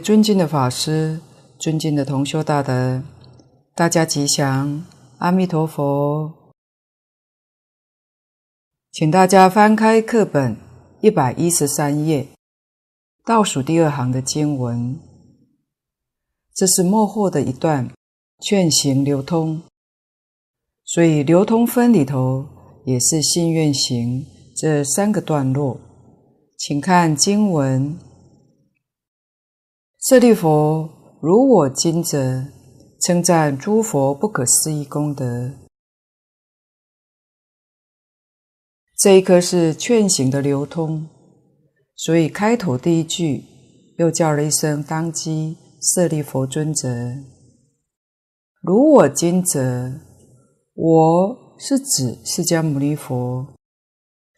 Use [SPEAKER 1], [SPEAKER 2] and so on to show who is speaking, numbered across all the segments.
[SPEAKER 1] 尊敬的法师，尊敬的同修大德，大家吉祥，阿弥陀佛。请大家翻开课本一百一十三页，倒数第二行的经文。这是末后的一段劝行流通，所以流通分里头也是信愿行这三个段落。请看经文。舍利弗，如我今者，称赞诸佛不可思议功德。这一颗是劝行的流通，所以开头第一句又叫了一声当机，舍利弗尊者。如我今者，我是指释迦牟尼佛，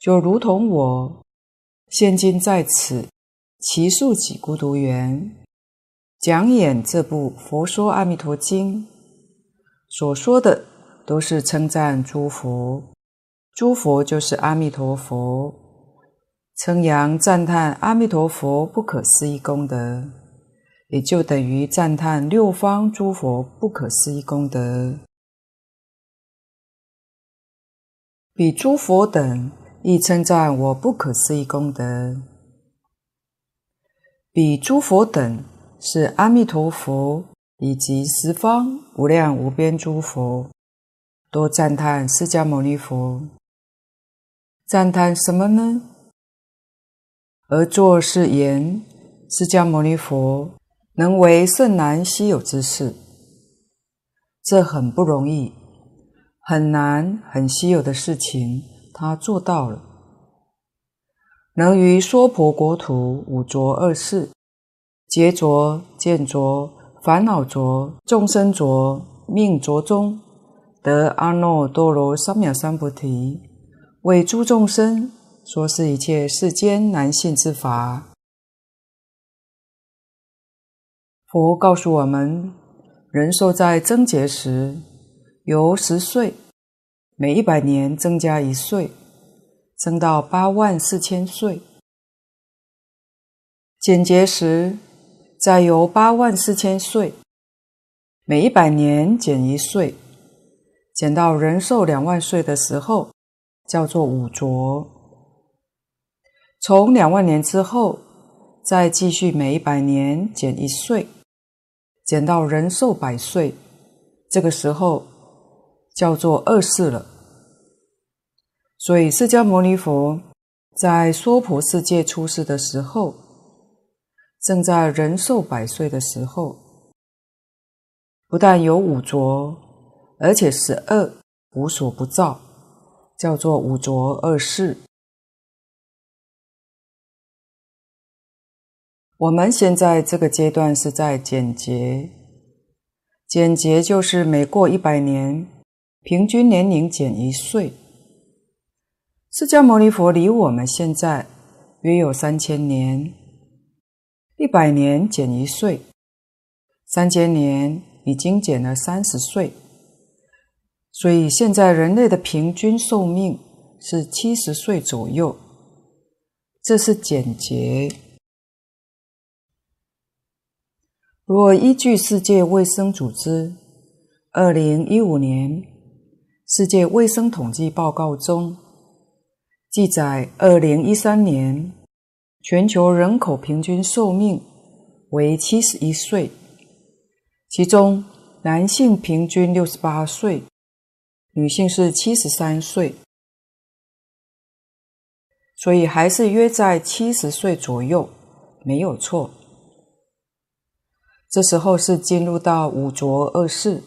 [SPEAKER 1] 就如同我现今在此，只树给孤独园。讲演这部《佛说阿弥陀经》，所说的都是称赞诸佛，诸佛就是阿弥陀佛，称扬赞叹阿弥陀佛不可思议功德，也就等于赞叹六方诸佛不可思议功德。比诸佛等亦称赞我不可思议功德，比诸佛等。是阿弥陀佛以及十方无量无边诸佛，都赞叹释迦牟尼佛。赞叹什么呢？而作是言：释迦牟尼佛能为甚难稀有之事，这很不容易，很难很稀有的事情，他做到了，能于娑婆国土五浊恶世。劫浊、见浊、烦恼浊、众生浊、命浊中，得阿耨多罗三藐三菩提，为诸众生说是一切世间难信之法。佛告诉我们，人寿在增劫时，由十岁，每一百年增加一岁，增到八万四千岁；减劫时，再由八万四千岁，每一百年减一岁，减到人寿两万岁的时候，叫做五浊。从两万年之后，再继续每一百年减一岁，减到人寿百岁，这个时候叫做二世了。所以，释迦牟尼佛在娑婆世界出世的时候，正在人寿百岁的时候，不但有五浊，而且十恶无所不造，叫做五浊恶世。我们现在这个阶段是在减劫，减劫就是每过一百年，平均年龄减一岁。释迦牟尼佛离我们现在约有三千年。一百年减一岁，三千年已经减了三十岁，所以现在人类的平均寿命是七十岁左右。这是简洁。若依据世界卫生组织二零一五年世界卫生统计报告中记载，二零一三年。全球人口平均寿命为七十一岁，其中男性平均六十八岁，女性是七十三岁，所以还是约在七十岁左右，没有错。这时候是进入到五浊恶世，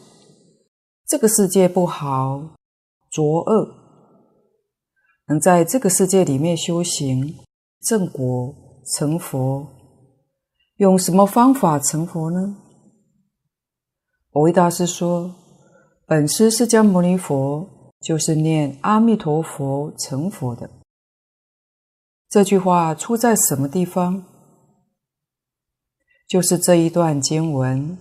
[SPEAKER 1] 这个世界不好，浊恶，能在这个世界里面修行。正果成佛，用什么方法成佛呢？蕅益大师说：“本师释迦牟尼佛就是念阿弥陀佛成佛的。”这句话出在什么地方？就是这一段经文：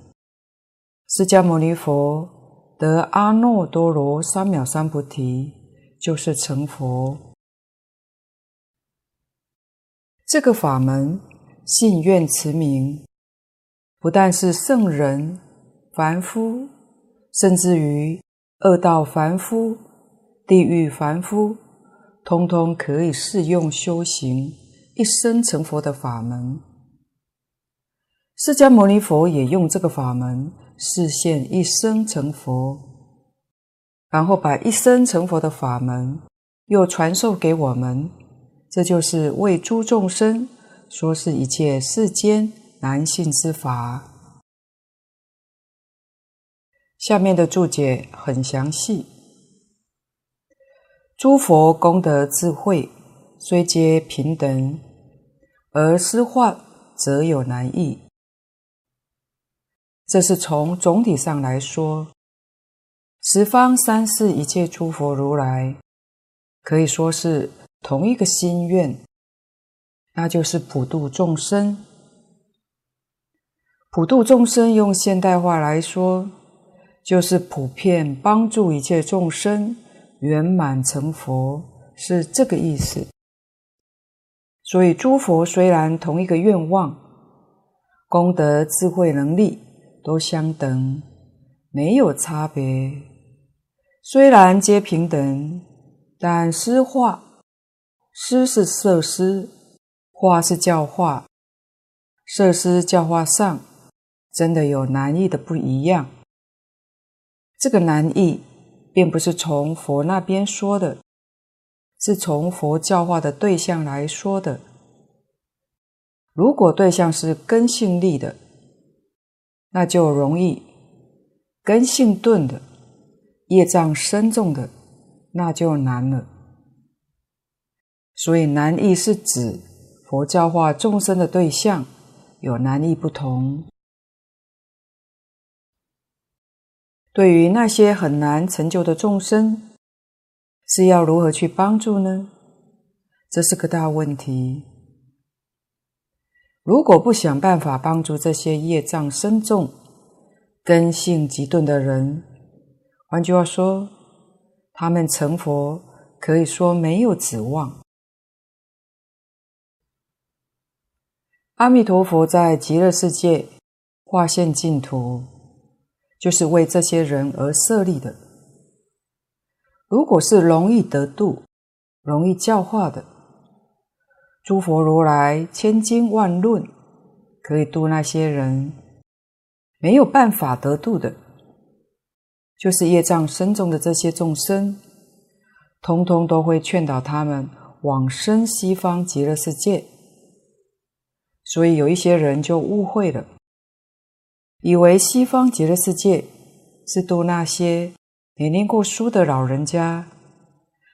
[SPEAKER 1] 释迦牟尼佛得阿耨多罗三藐三菩提，就是成佛。这个法门信愿持名，不但是圣人、凡夫，甚至于恶道凡夫、地狱凡夫，通通可以适用修行，一生成佛的法门。释迦牟尼佛也用这个法门示现一生成佛，然后把一生成佛的法门又传授给我们，这就是为诸众生说是一切世间难信之法。下面的注解很详细。诸佛功德智慧虽皆平等，而施化则有难易。这是从总体上来说，十方三世一切诸佛如来可以说是同一个心愿，那就是普度众生。普度众生用现代话来说，就是普遍帮助一切众生圆满成佛，是这个意思。所以诸佛虽然同一个愿望，功德、智慧、能力都相等，没有差别。虽然皆平等，但施化，施是设施，化是教化，设施教化上真的有难易的不一样。这个难易，并不是从佛那边说的，是从佛教化的对象来说的。如果对象是根性利的，那就容易；根性钝的、业障深重的，那就难了。所以难易是指佛教化众生的对象有难易不同。对于那些很难成就的众生，是要如何去帮助呢？这是个大问题。如果不想办法帮助这些业障深重、根性极钝的人，换句话说，他们成佛可以说没有指望。阿弥陀佛在极乐世界化现净土。就是为这些人而设立的。如果是容易得度、容易教化的，诸佛如来千经万论可以度那些人；没有办法得度的，就是业障深重的这些众生，通通都会劝导他们往生西方极乐世界。所以有一些人就误会了。以为西方极乐世界是度那些没念过书的老人家，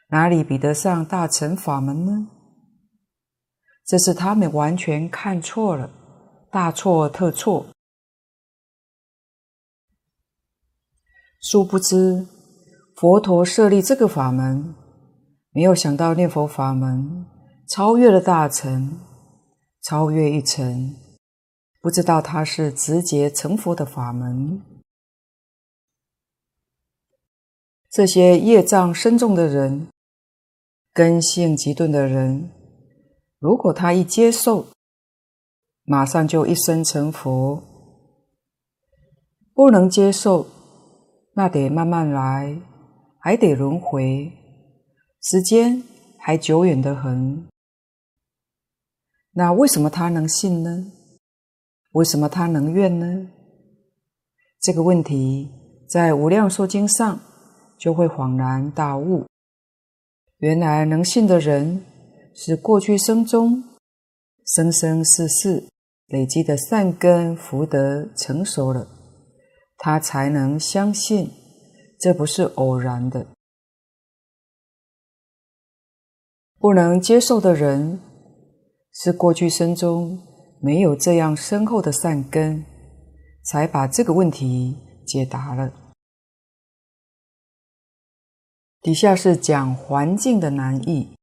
[SPEAKER 1] 哪里比得上大乘法门呢？这是他们完全看错了，大错特错。殊不知，佛陀设立这个法门，没有想到念佛法门超越了大乘，超越一层。不知道他是直接成佛的法门。这些业障深重的人，根性极钝的人，如果他一接受，马上就一生成佛；不能接受，那得慢慢来，还得轮回，时间还久远得很。那为什么他能信呢？为什么他能愿呢？这个问题在《无量寿经》上就会恍然大悟。原来能信的人是过去生中生生世世累积的善根福德成熟了，他才能相信，这不是偶然的。不能接受的人是过去生中。没有这样深厚的善根，才把这个问题解答了。底下是讲环境的难易，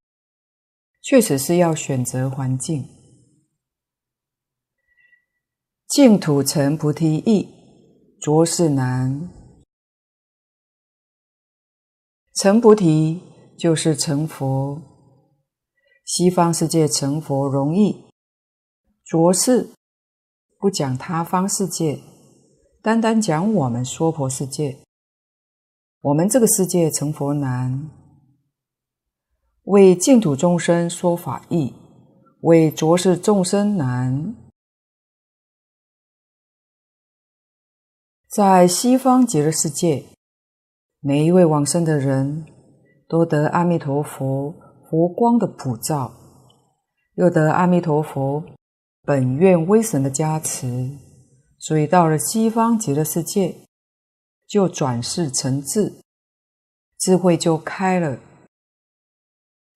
[SPEAKER 1] 确实是要选择环境。净土成菩提易，着实难。成菩提就是成佛，西方世界成佛容易。着实不讲他方世界，单单讲我们娑婆世界。我们这个世界成佛难，为净土众生说法易，为浊世众生难。在西方极乐世界，每一位往生的人都得阿弥陀佛佛光的普照，又得阿弥陀佛本愿威神的加持，所以到了西方极乐世界，就转世成智，智慧就开了。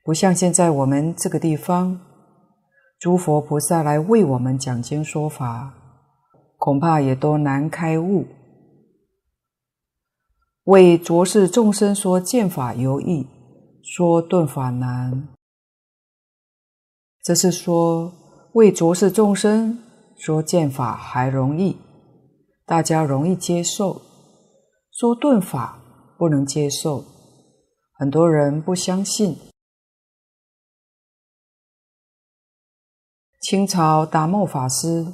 [SPEAKER 1] 不像现在我们这个地方，诸佛菩萨来为我们讲经说法，恐怕也都难开悟。为浊世众生说见法尤易，说顿法难。这是说为浊世众生说见法还容易，大家容易接受；说顿法不能接受，很多人不相信。清朝达默法师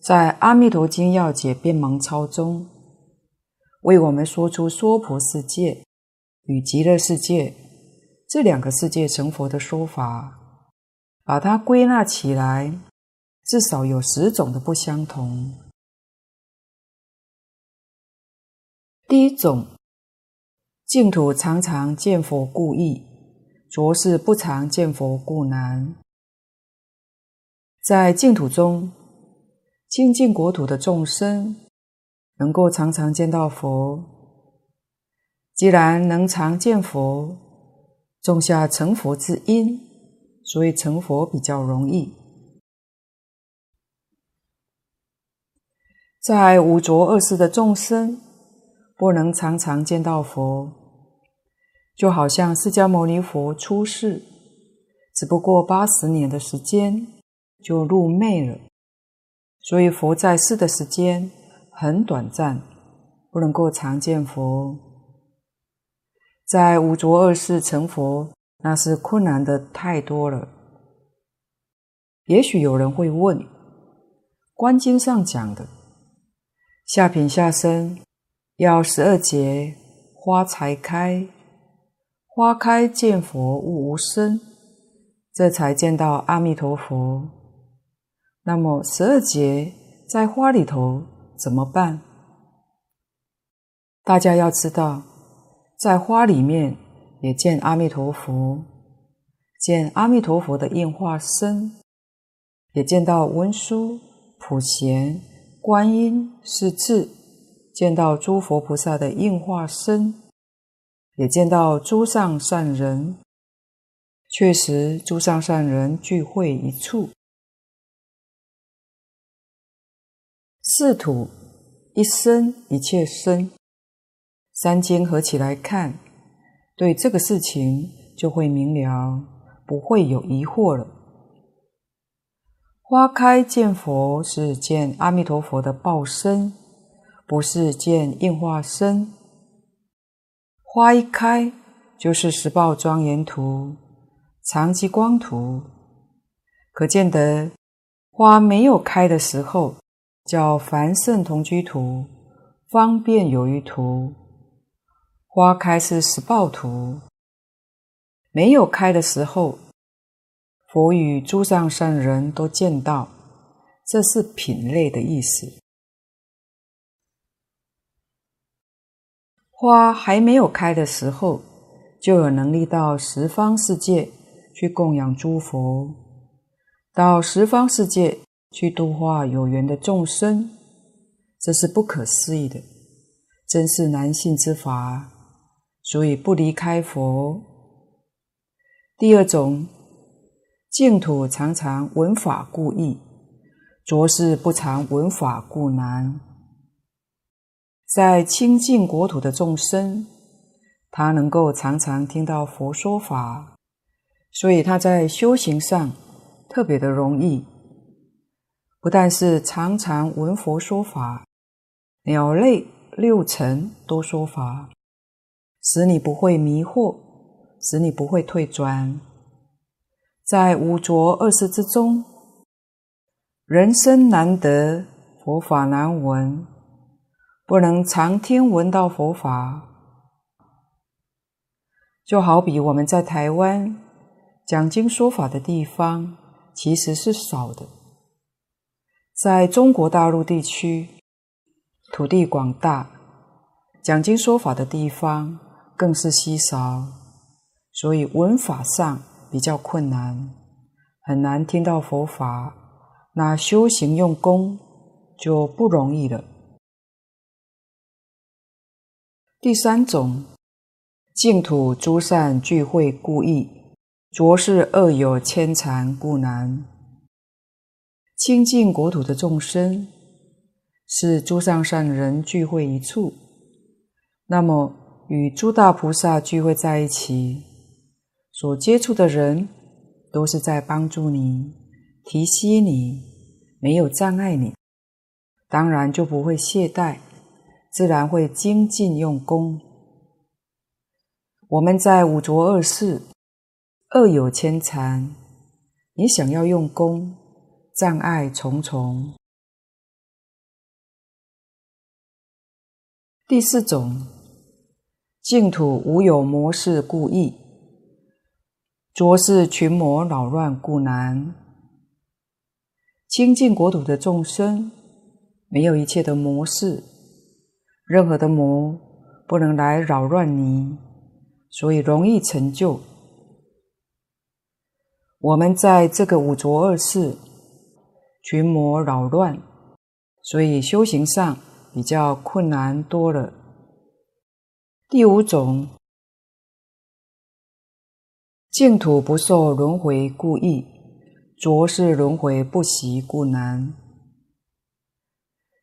[SPEAKER 1] 在《阿弥陀经要解辩盲钞》中，为我们说出娑婆世界与极乐世界这两个世界成佛的说法，把它归纳起来，至少有十种的不相同。第一种，净土常常见佛故易，浊世不常见佛故难。在净土中，清净国土的众生能够常常见到佛。既然能常见佛，种下成佛之因，所以成佛比较容易。在五浊恶世的众生，不能常常见到佛，就好像释迦牟尼佛出世，只不过八十年的时间。就入灭了，所以佛在世的时间很短暂，不能够常见佛。在五浊恶世成佛，那是困难的太多了。也许有人会问，《观经》上讲的下品下生要十二劫花才开，花开见佛悟无生，这才见到阿弥陀佛。那么十二劫在花里头怎么办？大家要知道，在花里面也见阿弥陀佛，见阿弥陀佛的应化身，也见到文殊、普贤、观音、是智，见到诸佛菩萨的应化身，也见到诸上善人。确实，诸上善人聚会一处。四土一生一切生，三间合起来看，对这个事情就会明了，不会有疑惑了。花开见佛是见阿弥陀佛的报身，不是见应化身。花一开就是十报庄严图、常寂光图，可见得花没有开的时候。叫凡圣同居图、方便有余图，花开是十报图，没有开的时候，佛与诸上善人都见到，这是品类的意思。花还没有开的时候，就有能力到十方世界去供养诸佛，到十方世界。去度化有缘的众生，这是不可思议的，真是难信之法，所以不离开佛。第二种，净土常常闻法故易，浊世不常闻法故难。在清净国土的众生，他能够常常听到佛说法，所以他在修行上特别的容易。不但是常常闻佛说法，鸟类六尘都说法，使你不会迷惑，使你不会退转。在五浊恶世之中，人生难得佛法难闻，不能常听闻到佛法。就好比我们在台湾讲经说法的地方，其实是少的。在中国大陆地区，土地广大，讲经说法的地方更是稀少，所以文法上比较困难，很难听到佛法。那修行用功就不容易了。第三种。净土诸善聚会故易，浊世恶有牵缠故难。清净国土的众生，是诸上善人聚会一处，那么与诸大菩萨聚会在一起，所接触的人都是在帮助你、提携你，没有障碍你，当然就不会懈怠，自然会精进用功。我们在五浊恶世，恶有千缠，你想要用功，障碍重重。第四种，净土无有魔事故意，浊世群魔扰乱故难。清净国土的众生，没有一切的魔事，任何的魔不能来扰乱你。所以容易成就。我们在这个五浊恶世，群魔扰乱，所以修行上比较困难多了。第五种，净土不受轮回故易，浊世轮回不习故难。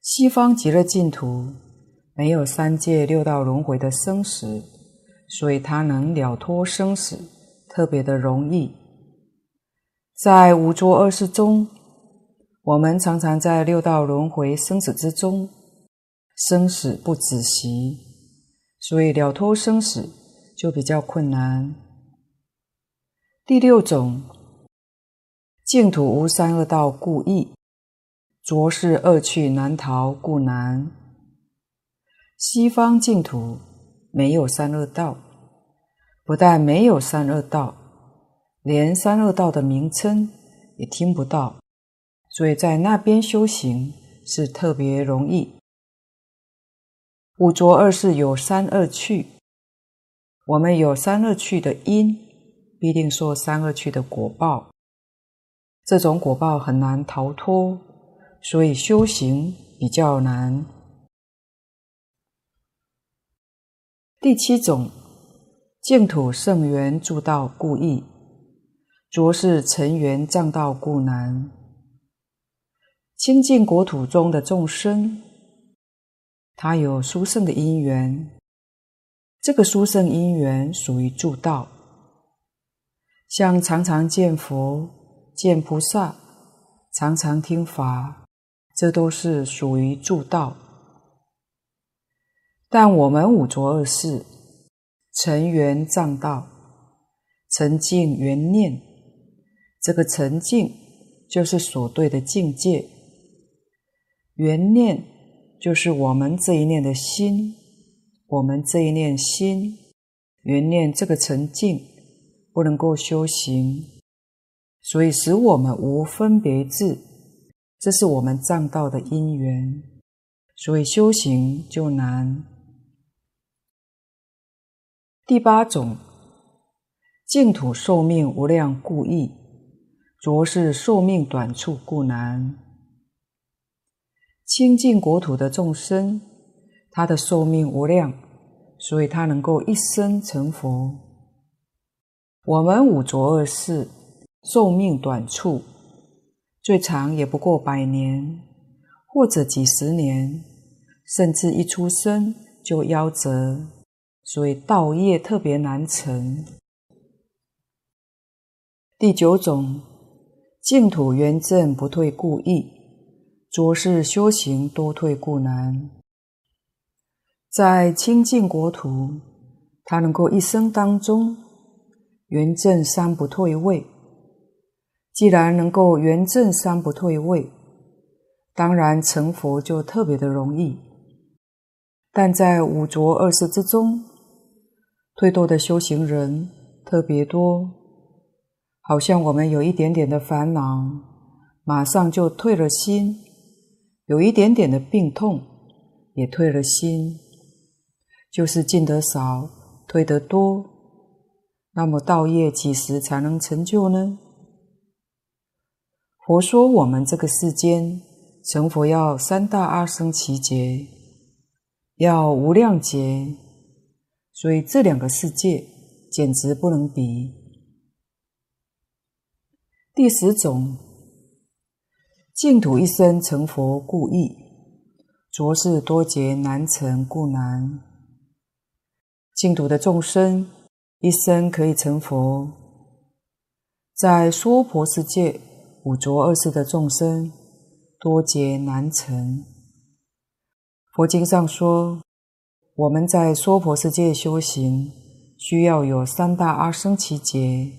[SPEAKER 1] 西方极乐净土没有三界六道轮回的生死。所以它能了脱生死，特别的容易。在五浊二世中，我们常常在六道轮回生死之中，生死不止息，所以了脱生死就比较困难。第六种，净土无三恶道故易，浊世恶趣难逃故难。西方净土。没有三恶道，不但没有三恶道，连三恶道的名称也听不到，所以在那边修行是特别容易。五浊二世有三恶趣，我们有三恶趣的因，必定受三恶趣的果报，这种果报很难逃脱，所以修行比较难。第七种，净土圣缘助道故易，浊世尘缘障道故难。清净国土中的众生，他有殊胜的因缘，这个殊胜因缘属于助道，像常常见佛、见菩萨，常常听法，这都是属于助道。但我们五浊二世，尘缘障道，尘境缘念，这个尘境就是所对的境界，缘念就是我们这一念的心，我们这一念心缘念这个沉静不能够修行，所以使我们无分别智，这是我们障道的因缘，所以修行就难。第八种，净土寿命无量故易，浊世寿命短促故难。清净国土的众生，他的寿命无量，所以他能够一生成佛。我们五浊恶世寿命短促，最长也不过百年，或者几十年，甚至一出生就夭折。所以道业特别难成。第九种，净土圆正不退故易，浊世修行多退故难。在清净国土，他能够一生当中圆正三不退位。既然能够圆正三不退位，当然成佛就特别的容易。但在五浊二世之中，退堕的修行人特别多，好像我们有一点点的烦恼，马上就退了心；有一点点的病痛，也退了心。就是进得少，退得多，那么道业几时才能成就呢？佛说我们这个世间成佛要三大阿僧只劫。要无量劫，所以这两个世界简直不能比。第十种，净土一生成佛故易，浊世多劫难成故难。净土的众生一生可以成佛，在娑婆世界五浊二世的众生多劫难成。佛经上说，我们在娑婆世界修行，需要有三大阿僧祇劫，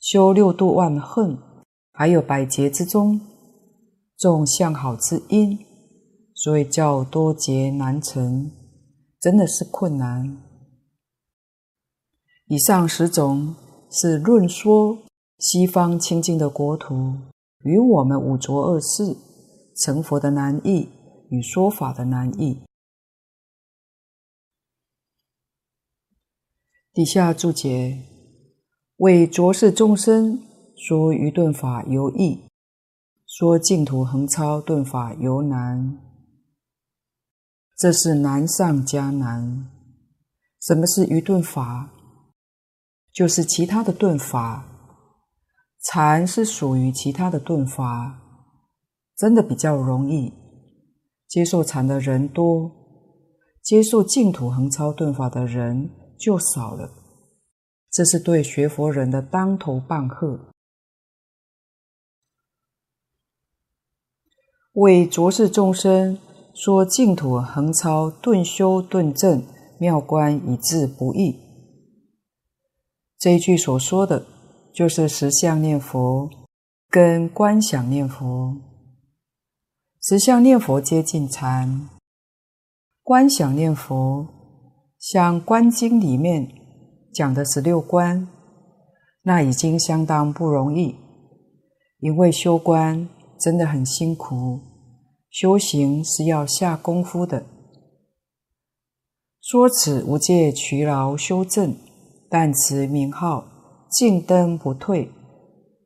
[SPEAKER 1] 修六度万恨，还有百劫之中，众相好之因，所以叫多劫难成，真的是困难。以上十种是论说西方清净的国土与我们五浊恶世成佛的难易。与说法的难易。底下注解：为浊世众生说愚钝法尤易，说净土横超顿法尤难。这是难上加难。什么是愚钝法？就是其他的顿法。禅是属于其他的顿法，真的比较容易。接受禅的人多，接受净土横超顿法的人就少了。这是对学佛人的当头棒喝。为浊世众生说净土横超顿修顿证妙观以至不易。这一句所说的，就是实相念佛跟观想念佛。实相念佛接近禅，观想念佛像《观经》里面讲的十六观，那已经相当不容易，因为修观真的很辛苦，修行是要下功夫的。说此无戒劬劳修证，但此名号径登不退，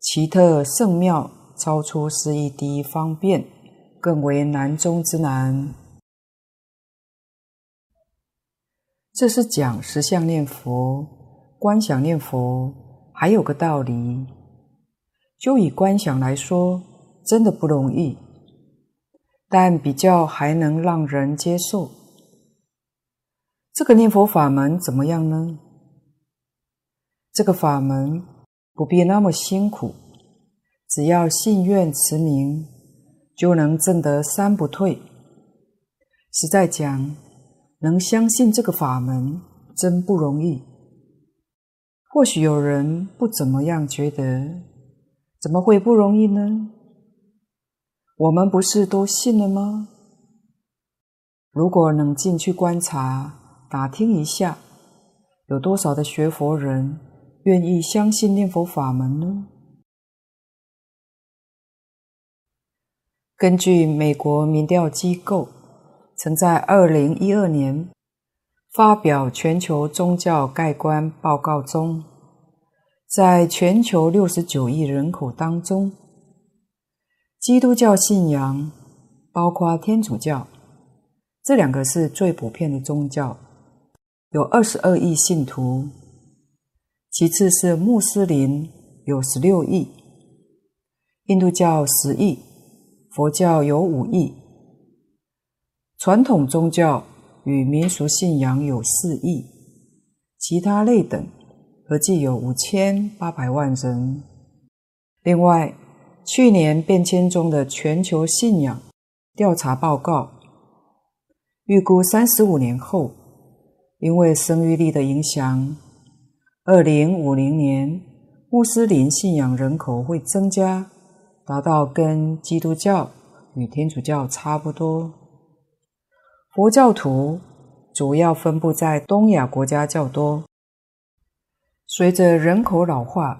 [SPEAKER 1] 奇特胜妙，超出思议第一方便。更为难中之难。这是讲实相念佛、观想念佛，还有个道理。就以观想来说，真的不容易，但比较还能让人接受。这个念佛法门怎么样呢？这个法门不必那么辛苦，只要信愿持名。就能证得三不退。实在讲，能相信这个法门真不容易。或许有人不怎么样觉得，怎么会不容易呢？我们不是都信了吗？如果能进去观察、打听一下，有多少的学佛人愿意相信念佛法门呢？根据美国民调机构曾在二零一二年发表全球宗教概观报告中，在全球六十九亿人口当中，基督教信仰包括天主教，这两个是最普遍的宗教，有二十二亿信徒；其次是穆斯林，有十六亿；印度教十亿。佛教有五亿，传统宗教与民俗信仰有四亿，其他类等合计有五千八百万人。另外，去年变迁中的全球信仰调查报告预估，三十五年后，因为生育力的影响，二零五零年穆斯林信仰人口会增加。达到跟基督教与天主教差不多。佛教徒主要分布在东亚国家较多。随着人口老化，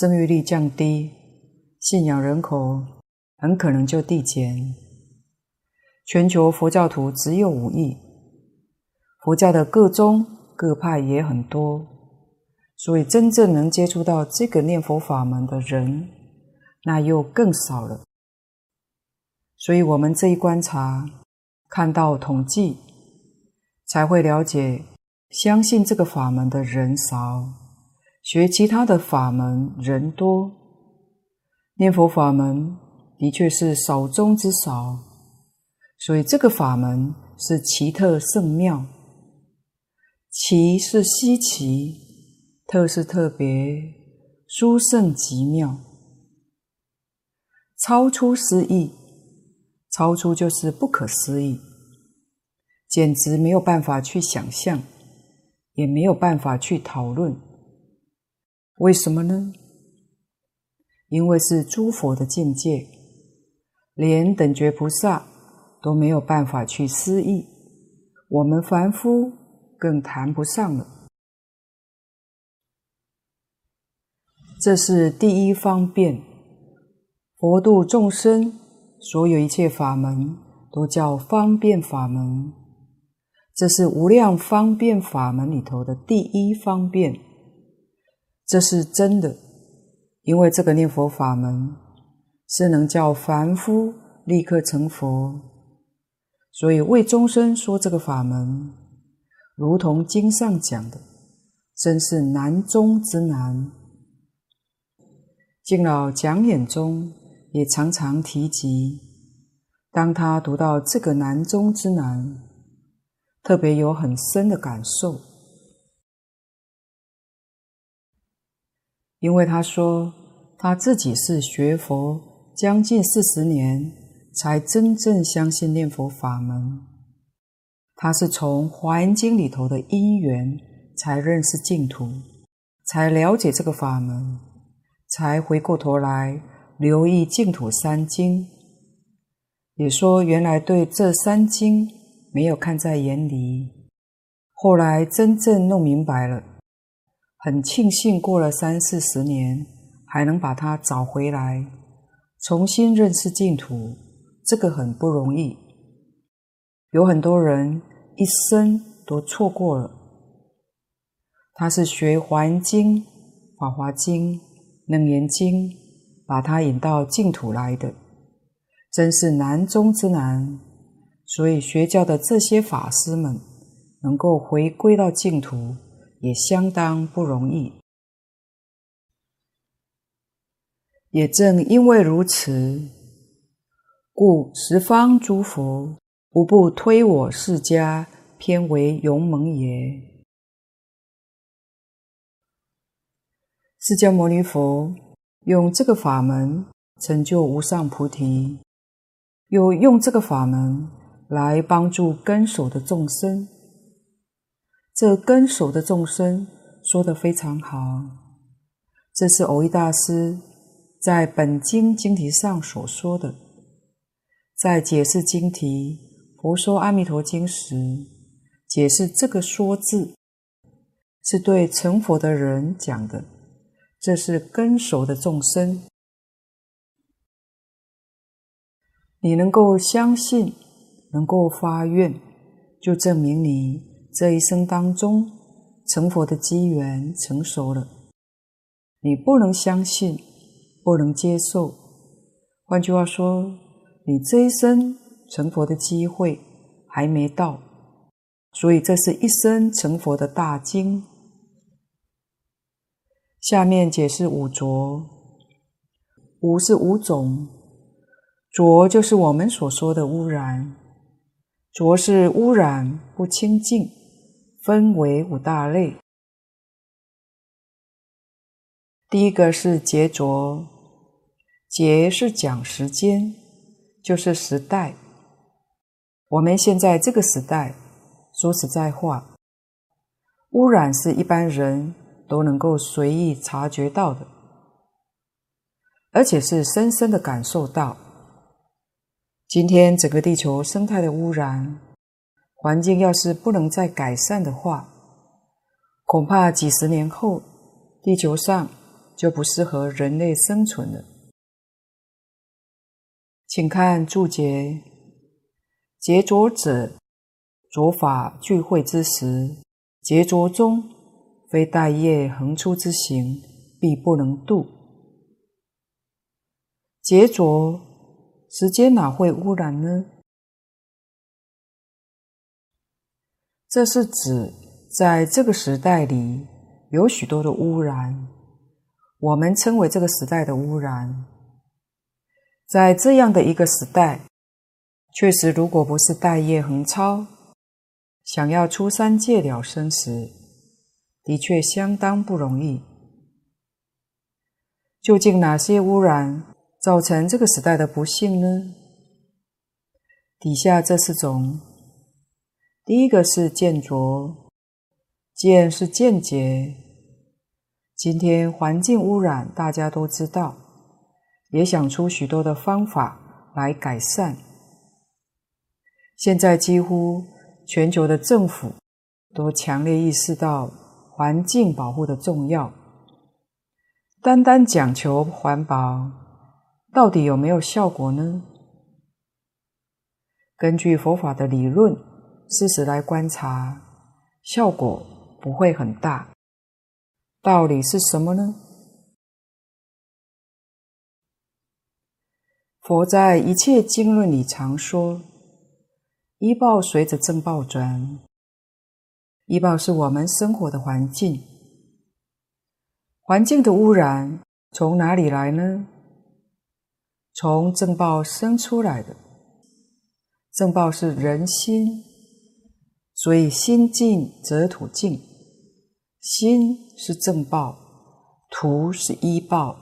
[SPEAKER 1] 生育率降低，信仰人口很可能就递减。全球佛教徒只有五亿，佛教的各宗各派也很多，所以真正能接触到这个念佛法门的人，那又更少了。所以我们这一观察，看到统计，才会了解，相信这个法门的人少。学其他的法门人多，念佛法门的确是少中之少，所以这个法门是奇特甚妙。奇是稀奇，特是特别，殊胜极妙，超出思议，超出就是不可思议，简直没有办法去想象，也没有办法去讨论。为什么呢？因为是诸佛的境界，连等觉菩萨都没有办法去思议，我们凡夫更谈不上了。这是第一方便，佛度众生，所有一切法门都叫方便法门。这是无量方便法门里头的第一方便。这是真的，因为这个念佛法门是能叫凡夫立刻成佛，所以为众生说这个法门，如同经上讲的，真是难中之难。敬老讲演中也常常提及，当他读到这个难中之难，特别有很深的感受。因为他说他自己是学佛将近四十年，才真正相信念佛法门。他是从《华严经》里头的因缘才认识净土，才了解这个法门，才回过头来留意净土三经。也说原来对这三经没有看在眼里，后来真正弄明白了。很庆幸，过了三四十年，还能把它找回来，重新认识净土，这个很不容易。有很多人一生都错过了。他是学《华严经》《法华经》《楞严经》，把他引到净土来的，真是难中之难。所以学教的这些法师们，能够回归到净土。也相当不容易，也正因为如此，故十方诸佛无不推我释迦偏为勇猛也。释迦牟尼佛用这个法门成就无上菩提，又用这个法门来帮助根手的众生。这根熟的众生说得非常好，这是蕅益大师在本经经题上所说的。在解释经题《佛说阿弥陀经》时，解释这个“说”字是对成佛的人讲的。这是根熟的众生，你能够相信，能够发愿，就证明你。这一生当中，成佛的机缘成熟了，你不能相信，不能接受。换句话说，你这一生成佛的机会还没到，所以这是一生成佛的大经。下面解释五浊，五是五种，浊就是我们所说的污染，浊是污染不清净。分为五大类，第一个是劫浊，劫是讲时间，就是时代。我们现在这个时代，说实在话，污染是一般人都能够随意察觉到的，而且是深深的感受到。今天整个地球生态的污染，环境要是不能再改善的话，恐怕几十年后，地球上就不适合人类生存了。请看注解：劫浊者，浊法聚会之时，劫浊中非待业横出之行，必不能度。劫浊，时间哪会污染呢？这是指在这个时代里有许多的污染，我们称为这个时代的污染。在这样的一个时代，确实，如果不是待业横超，想要出三界了生死，的确相当不容易。究竟哪些污染造成这个时代的不幸呢？底下这四种，第一个是见浊，见是见解。今天环境污染，大家都知道。也想出许多的方法来改善。现在几乎全球的政府都强烈意识到环境保护的重要。单单讲求环保，到底有没有效果呢？根据佛法的理论、事实来观察，效果不会很大。道理是什么呢？佛在一切经论里常说：“依报随着正报转。”依报是我们生活的环境，环境的污染从哪里来呢？从正报生出来的。正报是人心，所以心净则土净。心是正报，土是依报，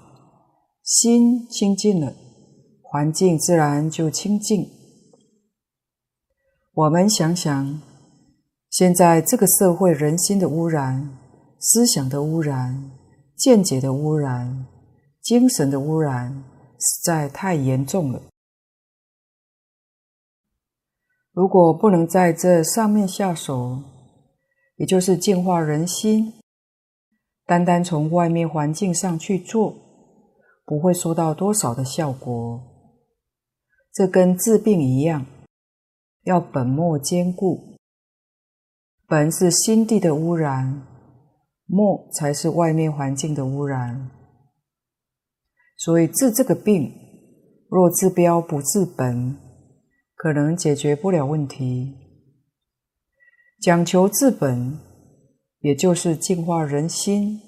[SPEAKER 1] 心清净了。环境自然就清净。我们想想，现在这个社会人心的污染、思想的污染、见解的污染、精神的污染，实在太严重了。如果不能在这上面下手，也就是净化人心，单单从外面环境上去做，不会收到多少的效果。这跟治病一样，要本末兼顾。本是心地的污染，末才是外面环境的污染。所以治这个病，若治标不治本，可能解决不了问题。讲求治本，也就是净化人心，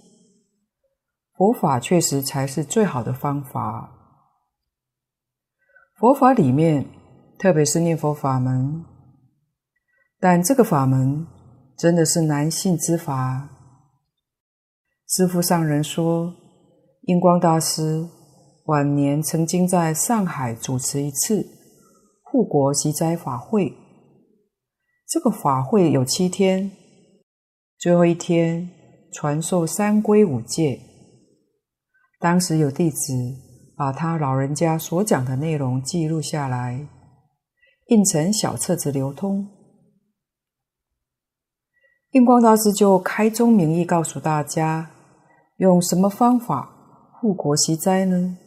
[SPEAKER 1] 佛法确实才是最好的方法。佛法里面，特别是念佛法门，但这个法门真的是难信之法。师父上人说，印光大师晚年曾经在上海主持一次护国息灾法会。这个法会有七天，最后一天传授三归五戒。当时有弟子。把他老人家所讲的内容记录下来，印成小册子流通。印光大师就开宗明义告诉大家，用什么方法护国息灾呢？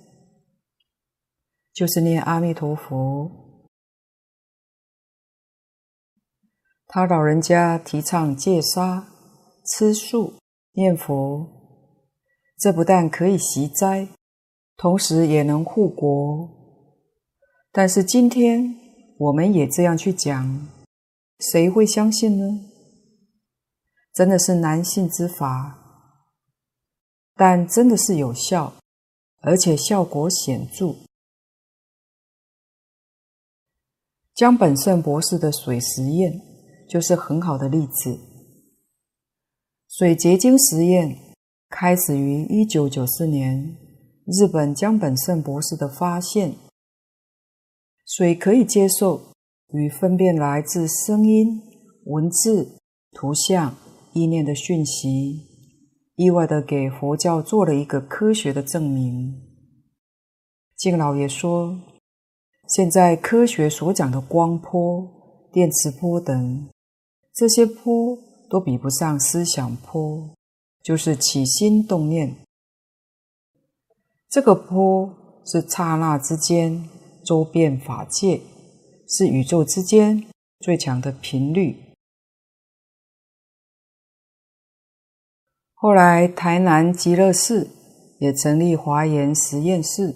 [SPEAKER 1] 就是念阿弥陀佛。他老人家提倡戒杀、吃素、念佛，这不但可以息灾。同时也能护国，但是今天我们也这样去讲，谁会相信呢？真的是难信之法，但真的是有效，而且效果显著。江本胜博士的水实验就是很好的例子。水结晶实验开始于一九九四年。日本江本胜博士的发现，水可以接受与分辨来自声音、文字、图像、意念的讯息，意外的给佛教做了一个科学的证明。敬老爷说，现在科学所讲的光波、电磁波等，这些波都比不上思想波，就是起心动念。这个波是刹那之间周遍法界，是宇宙之间最强的频率。后来，台南极乐寺也成立华严实验室。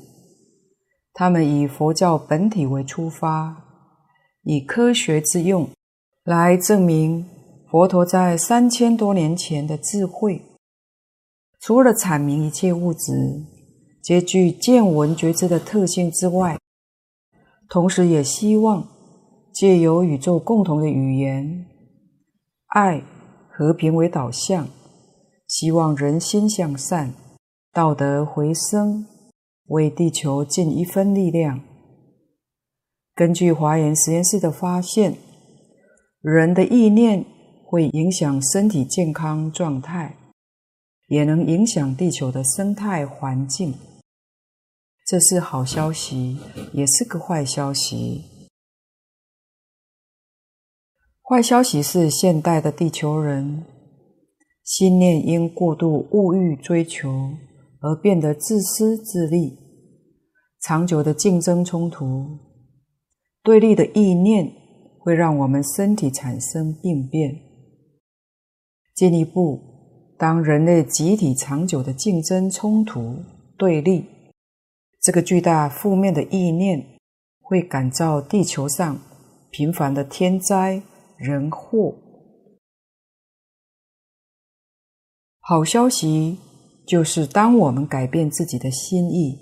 [SPEAKER 1] 他们以佛教本体为出发，以科学之用来证明佛陀在三千多年前的智慧。除了阐明一切物质皆具见闻觉知的特性之外，同时也希望借由宇宙共同的语言，爱和平为导向。希望人心向善，道德回升，为地球尽一分力量。根据华严实验室的发现，人的意念会影响身体健康状态，也能影响地球的生态环境。这是好消息，也是个坏消息。坏消息是，现代的地球人。心念因过度物欲追求而变得自私自利，长久的竞争冲突、对立的意念会让我们身体产生病变。进一步，当人类集体长久的竞争冲突、对立，这个巨大负面的意念会感召地球上频繁的天灾人祸。好消息就是，当我们改变自己的心意，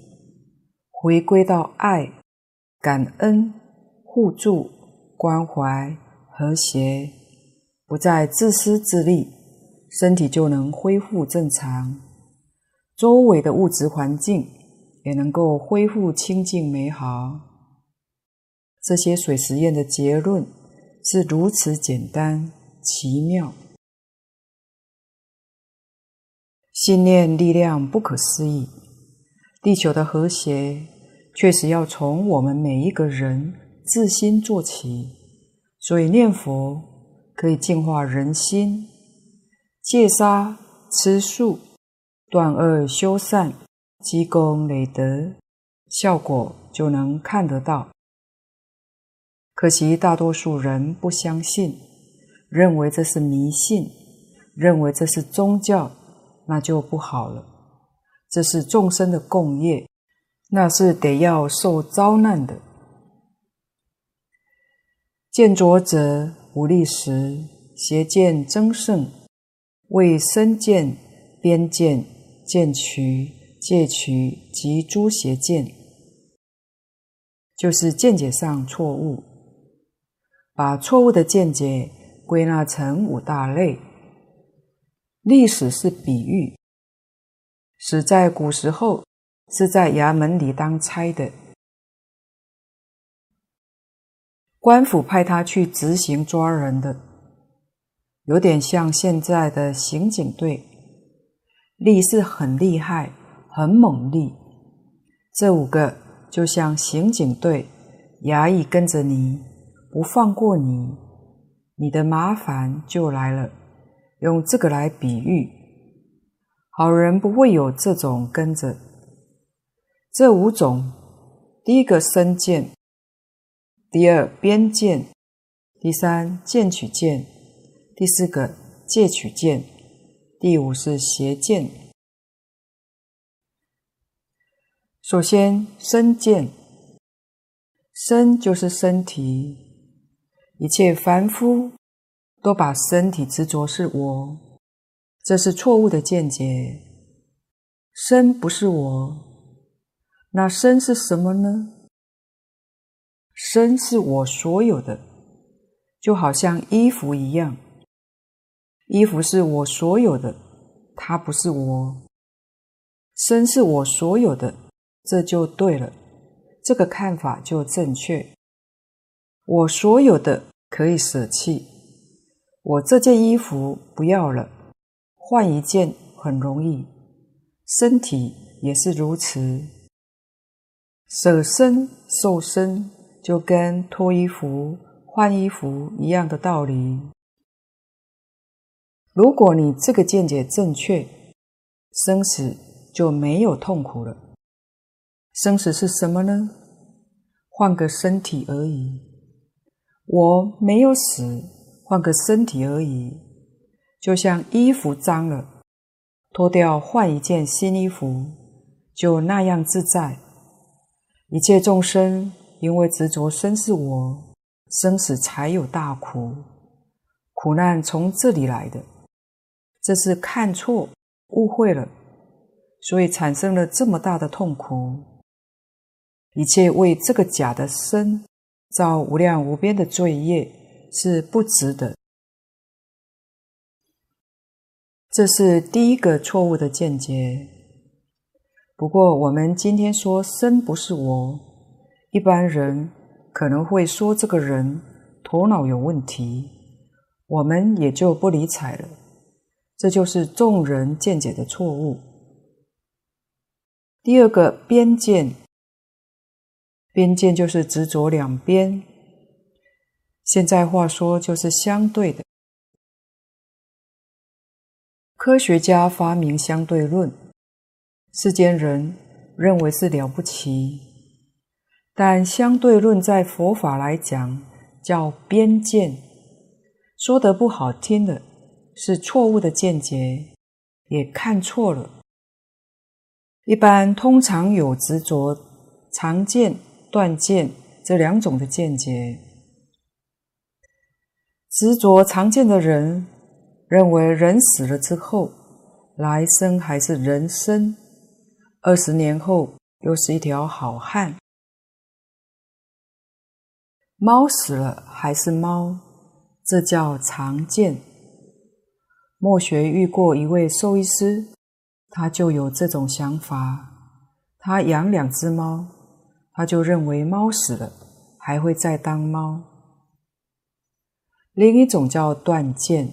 [SPEAKER 1] 回归到爱、感恩、互助、关怀、和谐，不再自私自利，身体就能恢复正常，周围的物质环境也能够恢复清净美好。这些水实验的结论是如此简单奇妙。信念力量不可思议，地球的和谐确实要从我们每一个人自心做起。所以念佛可以净化人心，戒杀吃素，断恶修善，积功累德，效果就能看得到。可惜大多数人不相信，认为这是迷信，认为这是宗教。那就不好了，这是众生的共业，那是得要受遭难的。见浊者无力时，邪见增盛，为身见、边见、见取、戒取及诸邪见，就是见解上错误，把错误的见解归纳成五大类。历史是比喻，史在古时候是在衙门里当差的，官府派他去执行抓人的，有点像现在的刑警队。力是很厉害、很猛力，这五个就像刑警队，衙役跟着你，不放过你，你的麻烦就来了。用这个来比喻，好人不会有这种跟着。这五种：第一个身见，第二边见，第三见取见，第四个戒取见，第五是邪见。首先，身见，身就是身体，一切凡夫。都把身体执着是我，这是错误的见解。身不是我，那身是什么呢？身是我所有的，就好像衣服一样，衣服是我所有的，它不是我。身是我所有的，这就对了，这个看法就正确。我所有的可以舍弃。我这件衣服不要了，换一件很容易。身体也是如此，舍身受身就跟脱衣服、换衣服一样的道理。如果你这个见解正确，生死就没有痛苦了。生死是什么呢？换个身体而已。我没有死，换个身体而已。就像衣服脏了，脱掉换一件新衣服，就那样自在。一切众生因为执着身是我，生死才有大苦。苦难从这里来的，这是看错、误会了，所以产生了这么大的痛苦。一切为这个假的身造无量无边的罪业是不值得。这是第一个错误的见解。不过，我们今天说身不是我，一般人可能会说这个人头脑有问题，我们也就不理睬了。这就是众人见解的错误。第二个边界。边界就是执着两边，现在话说就是相对的。科学家发明相对论，世间人认为是了不起，但相对论在佛法来讲叫边见，说得不好听的是错误的见解，也看错了。一般通常有执着常见。断见这两种的见解，执着常见的人认为人死了之后，来生还是人身，二十年后又是一条好汉。猫死了还是猫，这叫常见。末学遇过一位兽医师，他就有这种想法，他养两只猫。他就认为猫死了还会再当猫。另一种叫断见，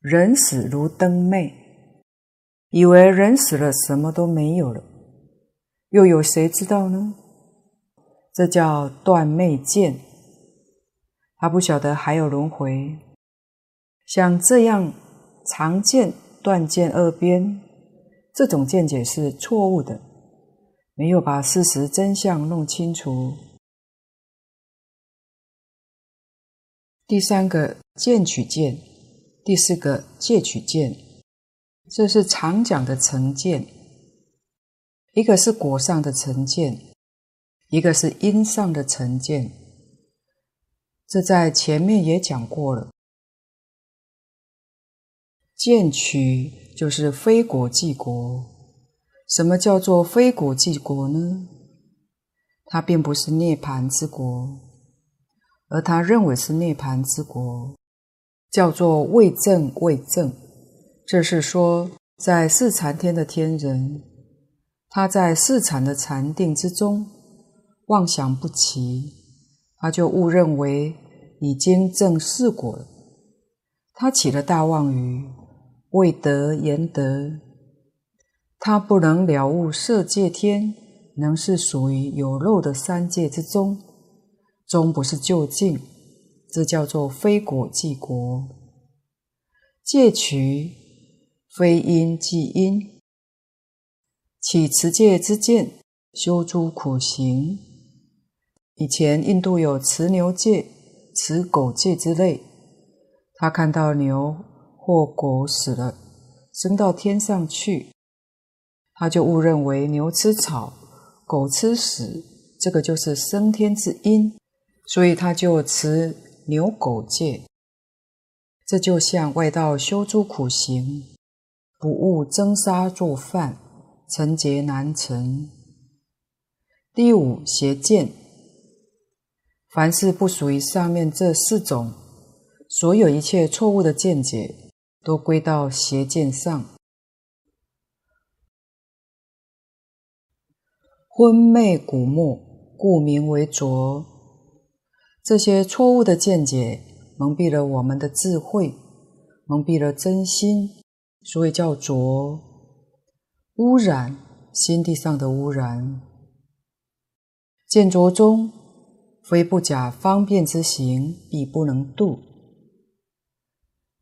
[SPEAKER 1] 人死如灯灭，以为人死了什么都没有了，又有谁知道呢？这叫断灭见。他不晓得还有轮回。像这样常见、断见二边，这种见解是错误的。没有把事实真相弄清楚。第三个见取见，第四个戒取见，这是常讲的成见。一个是果上的成见，一个是因上的成见。这在前面也讲过了。见取就是非果即果。什么叫做非果即果呢？他并不是涅槃之国，而他认为是涅槃之国，叫做未证未证。这是说，在四禅天的天人，他在四禅的禅定之中妄想不齐，他就误认为已经正四果了，他起了大妄语，未得言得。他不能了悟色界天，能是属于有漏的三界之中，终不是究竟，这叫做非果即果。戒取非因即因，起持戒之见，修诸苦行。以前印度有持牛戒、持狗戒之类，他看到牛或狗死了，升到天上去。他就误认为牛吃草，狗吃屎，这个就是升天之因，所以他就持牛狗戒。这就像外道修诸苦行，不务蒸沙做饭，成劫难成。第五邪见，凡是不属于上面这四种，所有一切错误的见解，都归到邪见上。昏昧古没，故名为浊。这些错误的见解蒙蔽了我们的智慧，蒙蔽了真心，所以叫浊。污染心地上的污染。见浊中非不假方便之行，必不能度。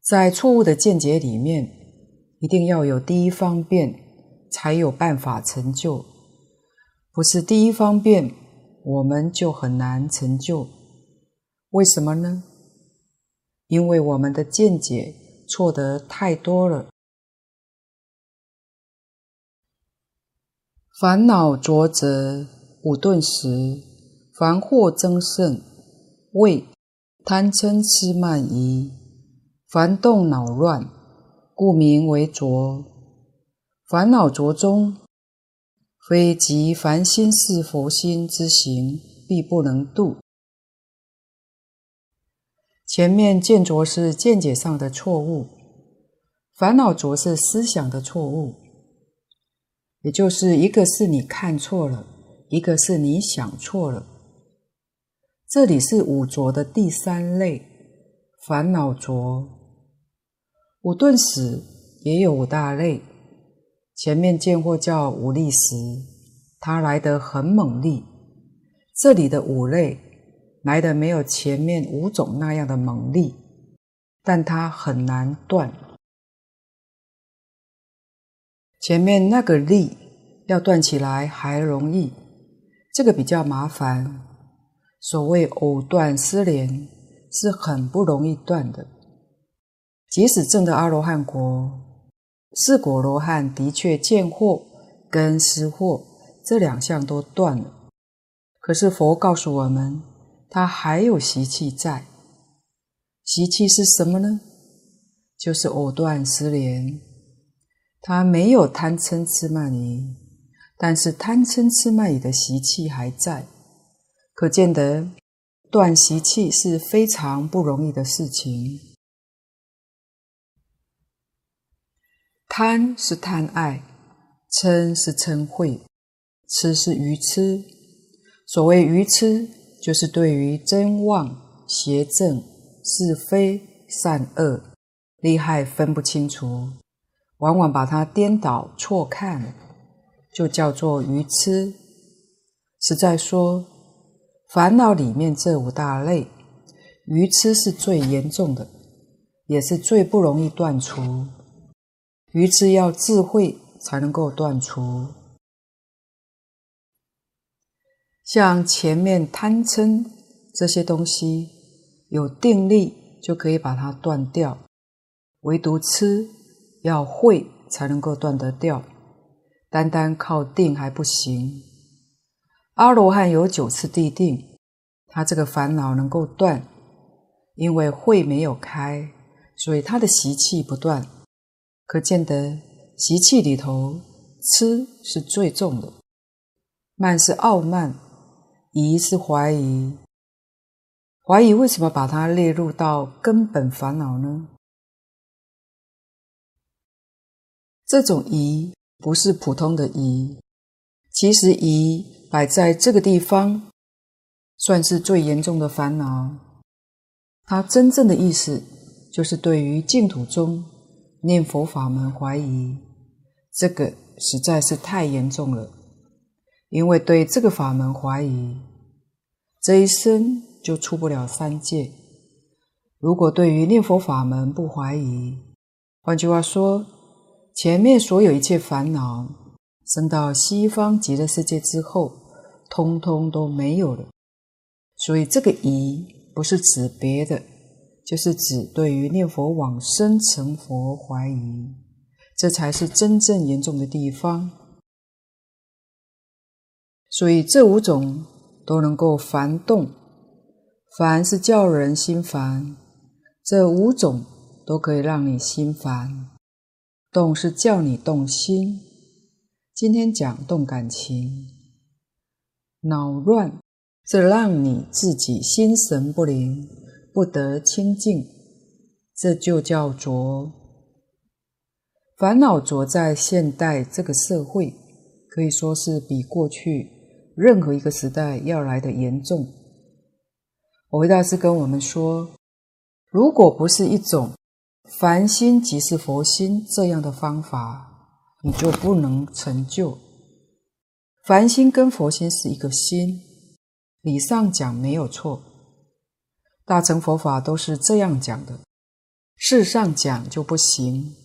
[SPEAKER 1] 在错误的见解里面，一定要有第一方便，才有办法成就。不是第一方便，我们就很难成就。为什么呢？因为我们的见解错得太多了。烦恼浊则五顿时，凡惑增盛，谓贪嗔痴慢疑；凡动恼乱，故名为浊。烦恼浊中，非即凡心是佛心之行，必不能度。前面见浊是见解上的错误，烦恼浊是思想的错误。也就是一个是你看错了，一个是你想错了。这里是五浊的第三类，烦恼浊。五顿时也有五大类，前面见过叫五力时，它来得很猛烈。这里的五类来得没有前面五种那样的猛烈，但它很难断。前面那个力要断起来还容易，这个比较麻烦。所谓藕断丝连是很不容易断的。即使证得阿罗汉果，四果罗汉的确见惑跟思惑这两项都断了，可是佛告诉我们，他还有习气在。习气是什么呢？就是藕断丝连。他没有贪嗔痴慢疑，但是贪嗔痴慢疑的习气还在，可见得断习气是非常不容易的事情。贪是贪爱，嗔是嗔恚，痴是愚痴。所谓愚痴，就是对于真妄、邪正、是非、善恶、利害分不清楚。往往把它颠倒错看，就叫做愚痴。实在说，烦恼里面这五大类，愚痴是最严重的，也是最不容易断除。愚痴要智慧才能够断除。像前面贪嗔这些东西，有定力就可以把它断掉，唯独痴。要慧才能够断得掉，单单靠定还不行。阿罗汉有九次地定，他这个烦恼能够断，因为慧没有开，所以他的习气不断。可见得习气里头，痴是最重的，慢是傲慢，疑是怀疑。怀疑为什么把它列入到根本烦恼呢？这种疑不是普通的疑，其实疑摆在这个地方，算是最严重的烦恼。它真正的意思就是对于净土中念佛法门怀疑，这个实在是太严重了。因为对这个法门怀疑，这一生就出不了三界。如果对于念佛法门不怀疑，换句话说，前面所有一切烦恼，升到西方极乐世界之后，通通都没有了。所以这个疑不是指别的，就是指对于念佛往生成佛怀疑，这才是真正严重的地方。所以这五种都能够烦动，烦是叫人心烦，这五种都可以让你心烦。动是叫你动心，今天讲动感情；恼乱这让你自己心神不宁，不得清净，这就叫浊。烦恼浊在现代这个社会，可以说是比过去任何一个时代要来的严重。蕅益大师跟我们说，如果不是一种。凡心即是佛心，这样的方法你就不能成就。凡心跟佛心是一个心，理上讲没有错，大乘佛法都是这样讲的。事上讲就不行。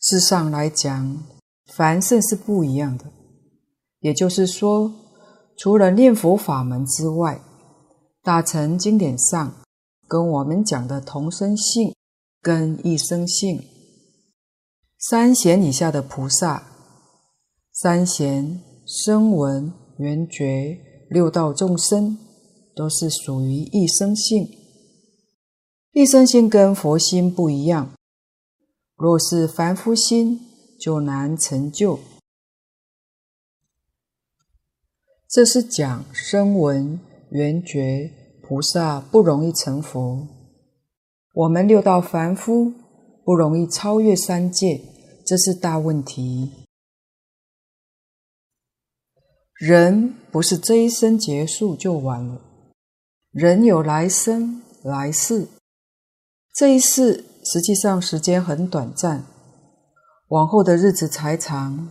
[SPEAKER 1] 事上来讲，凡圣是不一样的。也就是说，除了念佛法门之外，大乘经典上跟我们讲的同生性跟异生性，三贤以下的菩萨，三贤、声闻、缘觉、六道众生，都是属于一生性。一生性跟佛心不一样，若是凡夫心就难成就。这是讲声闻、缘觉菩萨不容易成佛，我们六道凡夫不容易超越三界，这是大问题。人不是这一生结束就完了，人有来生来世。这一世实际上时间很短暂，往后的日子才长，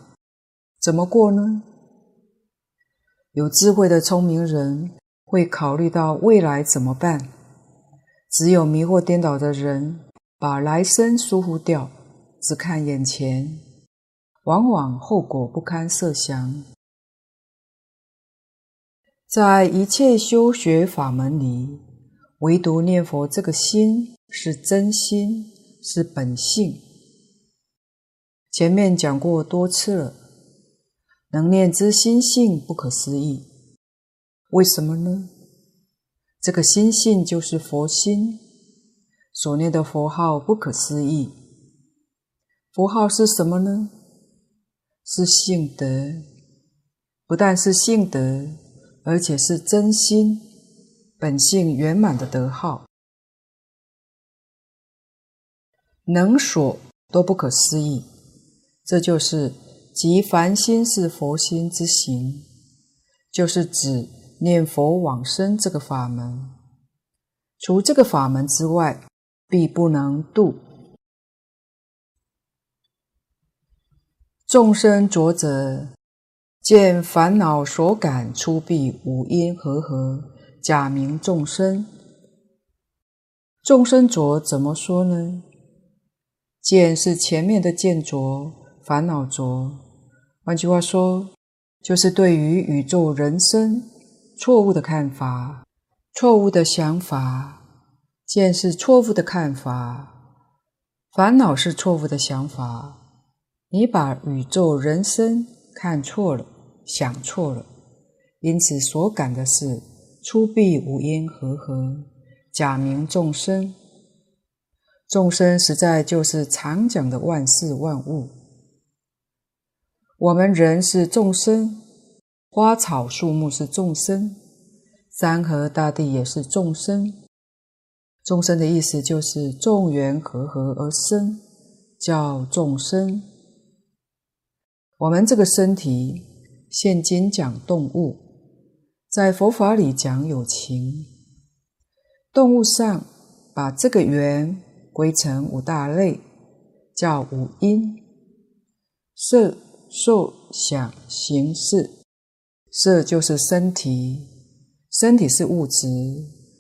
[SPEAKER 1] 怎么过呢？有智慧的聪明人会考虑到未来怎么办。只有迷惑颠倒的人，把来生疏忽掉，只看眼前，往往后果不堪设想。在一切修学法门里，唯独念佛这个心。是真心，是本性。前面讲过多次了，能念之心性不可思议。为什么呢？这个心性就是佛心，所念的佛号不可思议。佛号是什么呢？是性德，不但是性德，而且是真心、本性圆满的德号。能所都不可思议，这就是即凡心是佛心之行，就是指念佛往生这个法门。除这个法门之外，必不能度。众生浊者，见烦恼所感出必五阴和合，假名众生。众生浊怎么说呢？见是前面的见浊，烦恼浊。换句话说，就是对于宇宙人生错误的看法，错误的想法。见是错误的看法，烦恼是错误的想法。你把宇宙人生看错了，想错了，因此所感的是出弊五阴和合，假名众生。众生实在就是常讲的万事万物。我们人是众生，花草树木是众生，山河大地也是众生。众生的意思就是众缘和合而生，叫众生。我们这个身体，现今讲动物，在佛法里讲有情。动物上把这个缘。归成五大类，叫五音：色、受、想、行、识。色就是身体，身体是物质，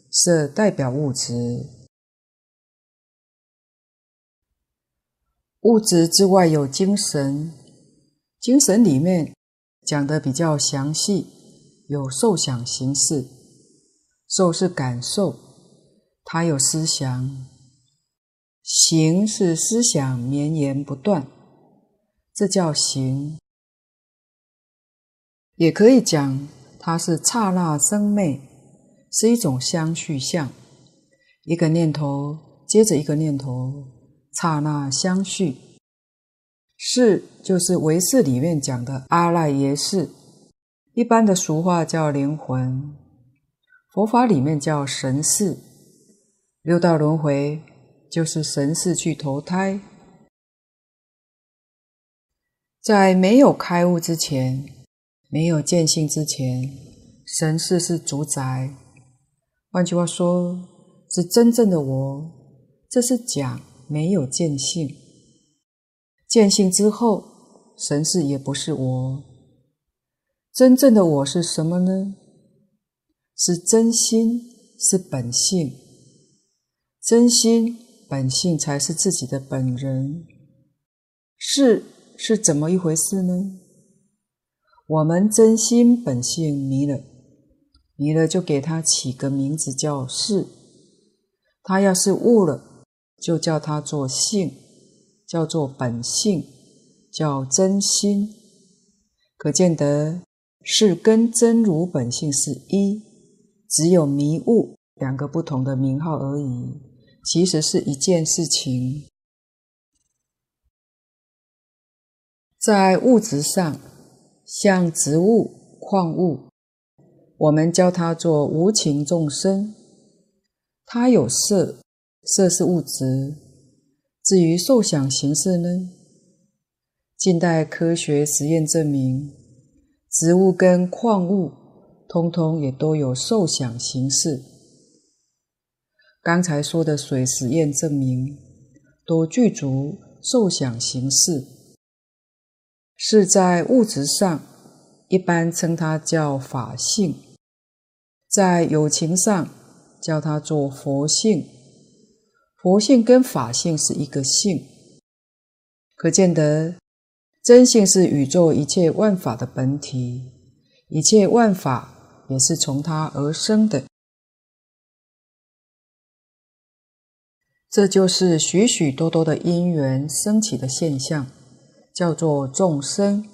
[SPEAKER 1] 色代表物质。物质之外有精神，精神里面讲得比较详细，有受想行识。受是感受，它有思想。行是思想绵延不断，这叫行。也可以讲，它是刹那生灭，是一种相续相。一个念头接着一个念头，刹那相续。识就是唯识里面讲的阿赖耶识，一般的俗话叫灵魂，佛法里面叫神识。六道轮回。就是神识去投胎，在没有开悟之前，没有见性之前，神识是主宰。换句话说，是真正的我。这是讲没有见性，见性之后，神是也不是我。真正的我是什么呢？是真心，是本性。真心本性才是自己的本人。是是怎么一回事呢？我们真心本性迷了，迷了就给他起个名字叫是。他要是悟了，就叫他做性，叫做本性，叫真心。可见得是跟真如本性是一，只有迷悟两个不同的名号而已，其实是一件事情。在物质上，像植物、矿物，我们叫它做无情众生。它有色，色是物质。至于受想行识呢？近代科学实验证明，植物跟矿物通通也都有受想行识。刚才说的水实验证明，都具足受想行识。是在物质上，一般称它叫法性；在有情上，叫它做佛性。佛性跟法性是一个性，可见得真性是宇宙一切万法的本体，一切万法也是从它而生的。这就是许许多多的因缘升起的现象。叫做众生，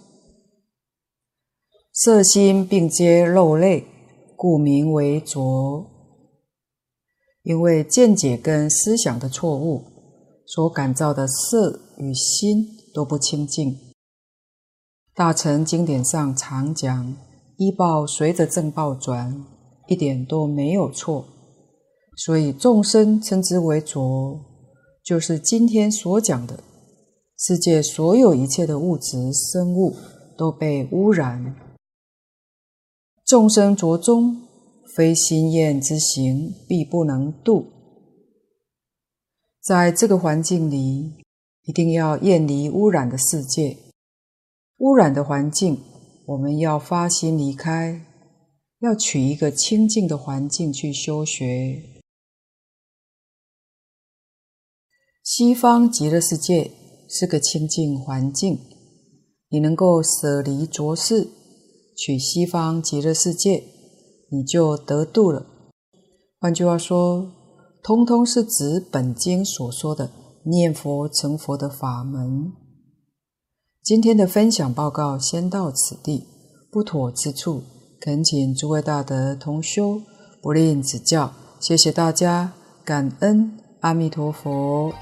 [SPEAKER 1] 色心并皆肉类，故名为浊。因为见解跟思想的错误，所感召的色与心都不清净。大乘经典上常讲，依报随着正报转，一点都没有错。所以众生称之为浊，就是今天所讲的。世界所有一切的物质生物都被污染，众生浊中，非心验之行，必不能度。在这个环境里，一定要远离污染的世界，污染的环境，我们要发心离开，要取一个清净的环境去修学。西方极乐世界。是个清净环境，你能够舍离浊世，取西方极乐世界，你就得度了。换句话说，通通是指本经所说的念佛成佛的法门。今天的分享报告先到此地，不妥之处，恳请诸位大德同修不吝指教。谢谢大家，感恩阿弥陀佛。